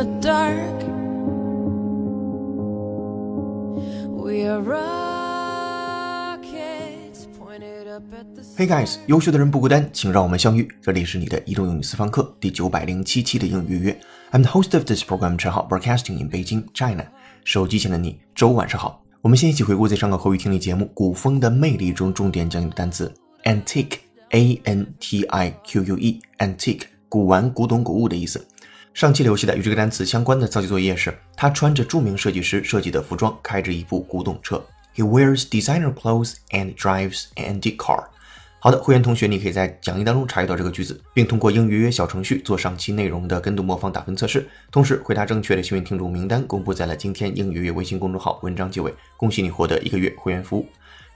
the dark. We are rockets pointed up at the Hey guys，优秀的人不孤单，请让我们相遇。这里是你的移动英语私房课第九百零七期的英语约约。I'm the host of this program，陈浩，broadcasting in Beijing, China。手机前的你，周晚上好。我们先一起回顾在上个口语听力节目《古风的魅力》中重点讲解的单词 antique，a n t i q u e，antique，古玩、古董、古物的意思。上期留下的与这个单词相关的造句作业是：他穿着著名设计师设计的服装，开着一部古董车。He wears designer clothes and drives an old car. 好的，会员同学，你可以在讲义当中查阅到这个句子，并通过英语约小程序做上期内容的跟读模仿打分测试。同时，回答正确的幸运听众名单公布在了今天英语约微信公众号文章结尾。恭喜你获得一个月会员服务。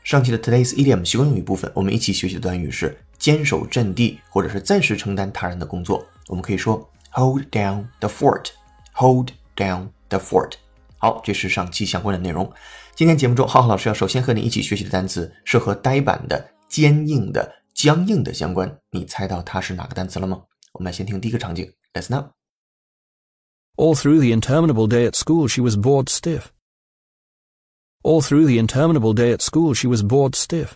上期的 Today's Idiom 习惯用语部分，我们一起学习的短语是坚守阵地，或者是暂时承担他人的工作。我们可以说 hold down the fort，hold down the fort。好，这是上期相关的内容。今天节目中，浩浩老师要首先和你一起学习的单词是和呆板的。坚硬的、僵硬的相关，你猜到它是哪个单词了吗？我们来先听第一个场景，Let's know. All through the interminable day at school, she was bored stiff. All through the interminable day at school, she was bored stiff.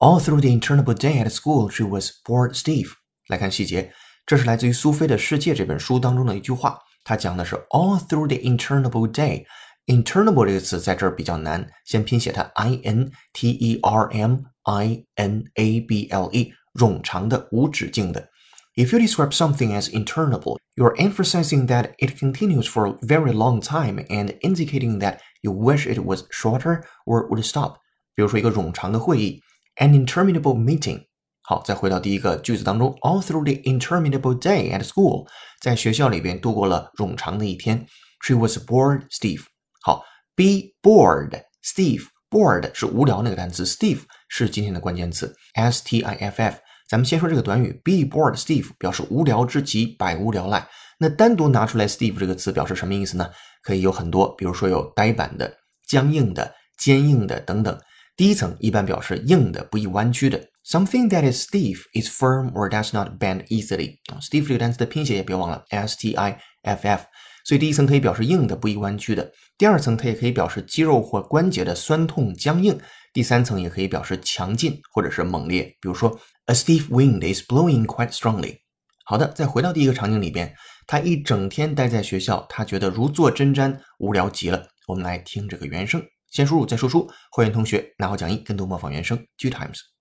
All through the interminable day at school, she was bored stiff. 来看细节， 这是来自于苏菲的世界这本书当中的一句话，它讲的是 all through the interminable day。Interminable 这个词在这儿比较难，先拼写它 i n t e r m i n a b l e，冗长的、无止境的。If you describe something as interminable, you are emphasizing that it continues for a very long time and indicating that you wish it was shorter or would stop. 比如说一个冗长的会议，an interminable meeting。 好，再回到第一个句子当中，all through the interminable day at school，在学校里边度过了冗长的一天。She was bored stiff。好，be bored，stiff。bored 是无聊那个单词，Steve 是今天的关键词，s t i f f。咱们先说这个短语，be bored stiff 表示无聊之极，百无聊赖。那单独拿出来 Steve 这个词表示什么意思呢？可以有很多，比如说有呆板的、僵硬的、坚硬的等等。第一层一般表示硬的、不易弯曲的。Something that is stiff is firm or does not bend easily 啊。stiff 这个单词的拼写也别忘了，s t i f f。所以第一层可以表示硬的、不易弯曲的；第二层它也可以表示肌肉或关节的酸痛、僵硬；第三层也可以表示强劲或者是猛烈。比如说，A stiff wind is blowing quite strongly。好的，再回到第一个场景里边，他一整天待在学校，他觉得如坐针毡，无聊极了。我们来听这个原声，先输入再输出。会员同学拿好讲义，跟读模仿原声。Two times.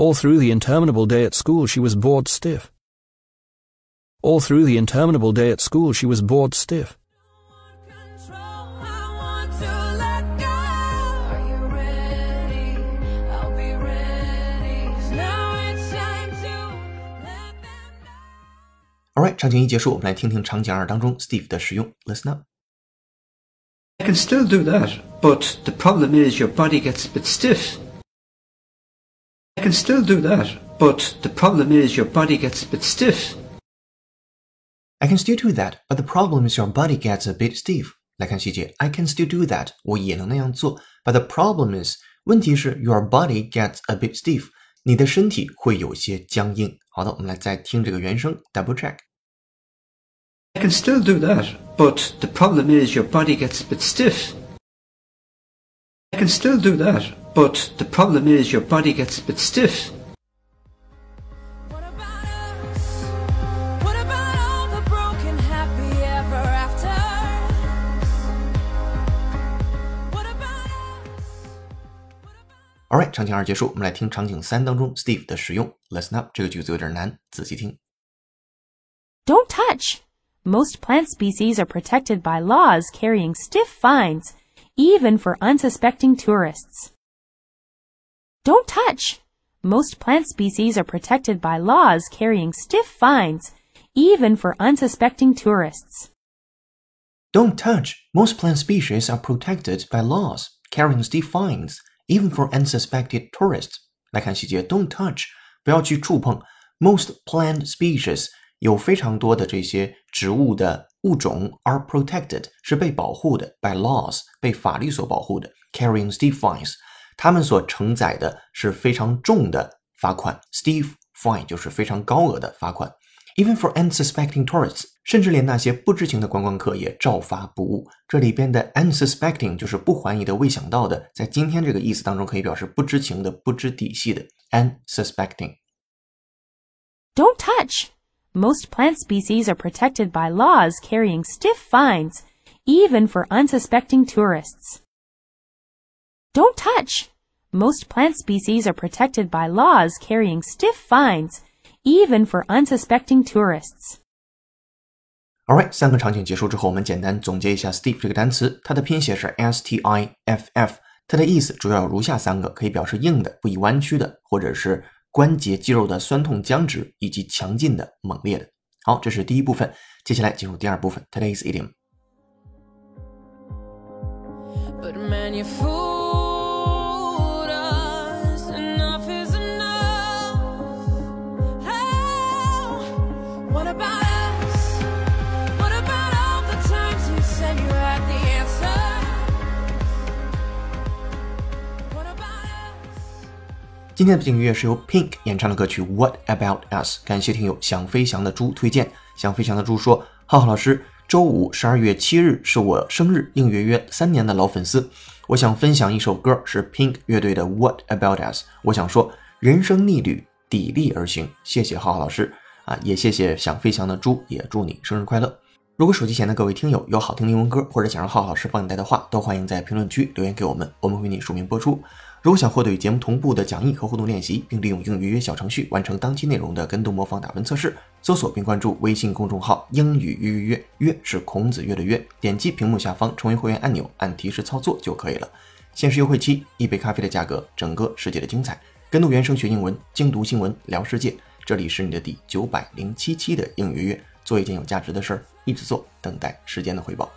All through the interminable day at school she was bored stiff. All through the interminable day at school she was bored stiff. Alright，场景一结束，我们来听听场景二当中 stiff 的使用。Listen. I can still do that, but the problem is your body gets a bit stiff. I can still do that, but the problem is your body gets a bit stiff. I can still do that, but the problem is your body gets a bit stiff. 来看细节，I can still do that，我也能那样做，but the problem is，问题是 your body gets a bit stiff，你的身体会有些僵硬。好的，我们来再听这个原声，double check。 I can still do that, but the problem is your body gets a bit stiff. I can still do that, but the problem is your body gets a bit stiff Alright，场景二结束，我们来听场景三当中 stiff 的使用。Listen up，这个句子有点难，仔细听。Don't touch. Most plant species are protected by laws carrying stiff fines, even for unsuspecting tourists. Don't touch! Most plant species are protected by laws carrying stiff fines, even for unsuspecting tourists. Don't touch. Most plant species are protected by laws carrying stiff fines, even for unsuspected tourists. 来看细节，Don't touch，不要去触碰。Most plant species 有非常多的这些植物的物种 are protected 是被保护的，by laws 被法律所保护的，carrying stiff fines， 他们所承载的是非常重的罚款，stiff fine 就是非常高额的罚款。Even for unsuspecting tourists，甚至连那些不知情的观光客也照罚不误。这里边的 unsuspecting 就是不怀疑的、未想到的，在今天这个意思当中可以表示不知情的、不知底细的 unsuspecting。Don't touch. Most plant species are protected by laws carrying stiff fines, even for unsuspecting tourists. Don't touch! Most plant species are protected by laws carrying stiff fines, even for unsuspecting tourists. Alright，三个场景结束之后，我们简单总结一下 Stiff 这个单词，它的拼写是 S T I F F，它的意思主要有如下三个，可以表示硬的、不易弯曲的，或者是关节肌肉的酸痛僵直，以及强劲的、猛烈的。好，这是第一部分，接下来进入第二部分，Today's idiom。 But man, you fooled 今天的背景音乐是由 Pink 演唱的歌曲《What About Us》，感谢听友想飞翔的猪推荐。想飞翔的猪说：“浩浩老师，周五十二月七日是我生日，应约约三年的老粉丝。我想分享一首歌，是 Pink 乐队的《What About Us》。我想说，人生逆旅，砥砺而行。谢谢浩浩老师啊，也谢谢想飞翔的猪，也祝你生日快乐。如果手机前的各位听友有好听的英文歌，或者想让浩浩老师帮你带的话，都欢迎在评论区留言给我们，我们为你署名播出。如果想获得与节目同步的讲义和互动练习，并利用英语约约小程序完成当期内容的跟读模仿打分测试，搜索并关注微信公众号“英语约约约”，约是孔子约的约，点击屏幕下方成为会员按钮，按提示操作就可以了。限时优惠期，一杯咖啡的价格，整个世界的精彩。跟读原声学英文，精读新闻聊世界。这里是你的第九百零七期的英语约约，做一件有价值的事儿，一直做，等待时间的回报。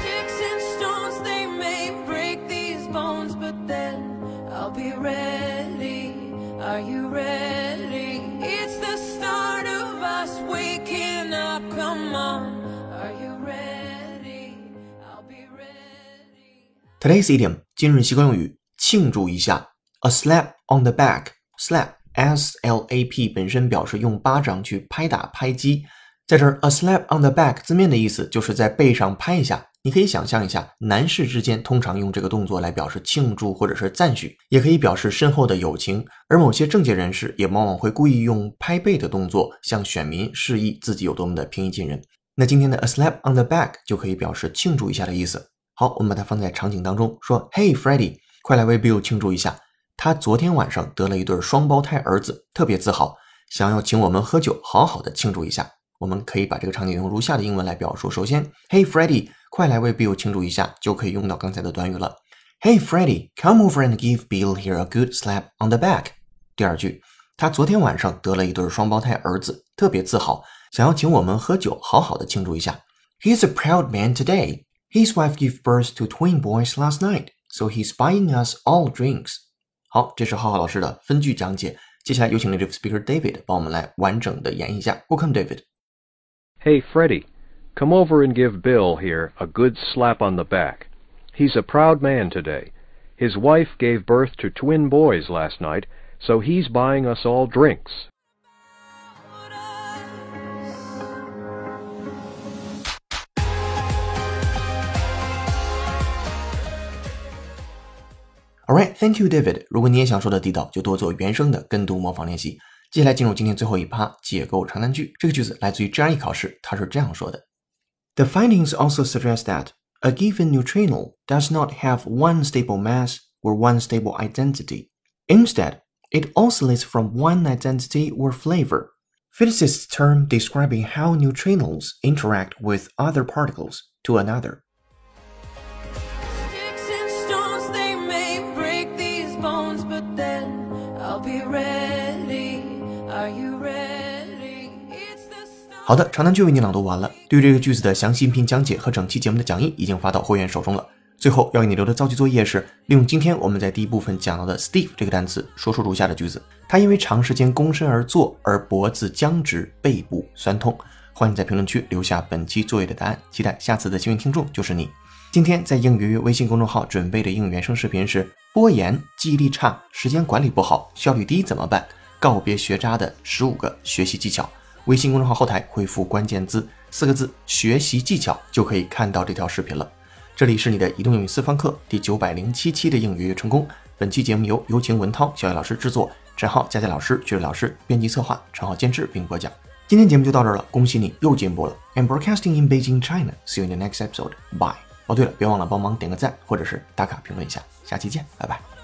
Sticks and stones, they may break these bones, but then I'll be ready. Are you ready? It's the start of us waking up. Come on. Are you ready? I'll be ready. Today's idiom 今日习惯用语，庆祝一下。A slap on the back. Slap 本身表示用巴掌去拍打、拍击。在这儿，a slap on the back 字面的意思就是在背上拍一下。你可以想象一下，男士之间通常用这个动作来表示庆祝或者是赞许，也可以表示深厚的友情。而某些政界人士也往往会故意用拍背的动作向选民示意自己有多么的平易近人。那今天的 a slap on the back 就可以表示庆祝一下的意思。好，我们把它放在场景当中，说：“Hey Freddie，快来为 Bill 庆祝一下，他昨天晚上得了一对双胞胎儿子，特别自豪，想要请我们喝酒，好好的庆祝一下。”我们可以把这个场景用如下的英文来表述：首先，Hey Freddie，快来为 Bill 庆祝一下，就可以用到刚才的短语了。Hey Freddie，come over and give Bill here a good slap on the back。第二句，他昨天晚上得了一对双胞胎儿子，特别自豪，想要请我们喝酒，好好的庆祝一下。He's a proud man today. His wife gave birth to twin boys last night, so he's buying us all drinks. 好，这是浩浩老师的分句讲解。接下来有请 native speaker David 帮我们来完整的演绎一下。Welcome, David. Hey, Freddie, come over and give Bill here a good slap on the back. He's a proud man today. His wife gave birth to twin boys last night, so he's buying us all drinks. Alright, thank you, David. 如果你也想说的地道，就多做原声的跟读模仿练习。接下来进入今天最后一趴，解构长难句。这个句子来自于 GRE 考试，它是这样说的：The findings also suggest that a given neutrino does not have one stable mass or one stable identity. Instead, it oscillates from one identity or flavor. Physicists term describing how neutrinos interact with other particles to another. 好的，长难句为你朗读完了。对于这个句子的详细音频讲解和整期节目的讲义已经发到会员手中了。最后要给你留的造句作业是，利用今天我们在第一部分讲到的 stiff 这个单词，说出如下的句子：他因为长时间躬身而坐而脖子僵直，背部酸痛。欢迎在评论区留下本期作业的答案，期待下次的幸运听众就是你。今天在英语微信公众号准备的英语原声视频是：播言、记忆力差、时间管理不好、效率低怎么办？告别学渣的十五个学习技巧。微信公众号后台回复关键字四个字“学习技巧”，就可以看到这条视频了。这里是你的移动英语私房课第九百零七期的英语成功。本期节目由有请文涛、小叶老师制作，陈浩、佳佳老师、曲老师编辑策划，陈浩监制并播讲。今天节目就到这儿了，恭喜你又进步了。I'm broadcasting in Beijing, China. See you in the next episode. Bye. 哦，对了，别忘了帮忙点个赞，或者是打卡评论一下。下期见，拜拜。